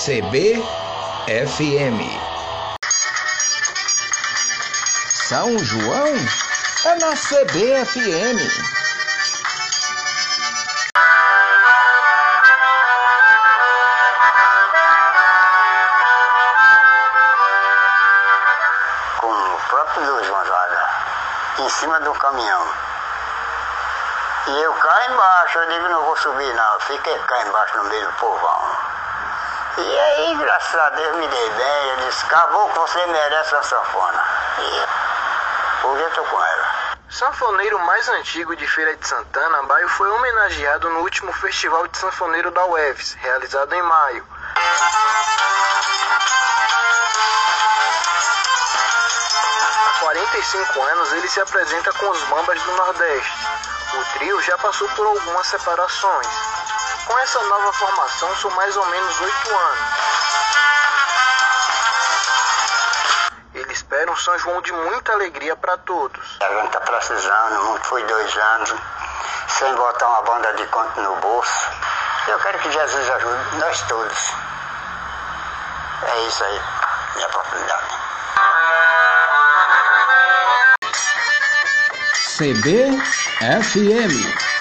CBFM. São João é na CBFM. em cima do caminhão. E eu cá embaixo, eu digo, não vou subir não, fiquei cá embaixo no meio do povão. E aí, graças a Deus, me dei bem, eu disse, que você merece a sanfona. E hoje eu tô com ela. Sanfoneiro mais antigo de Feira de Santana, Baio foi homenageado no último Festival de Sanfoneiro da UEFS, realizado em maio. Há 45 anos ele se apresenta com os Bambas do Nordeste. O trio já passou por algumas separações. Com essa nova formação são mais ou menos oito anos. Ele espera um São João de muita alegria para todos. A gente tá precisando, muito foi dois anos, sem botar uma banda de conto no bolso. Eu quero que Jesus ajude nós todos. É isso aí, minha oportunidade. CBFM.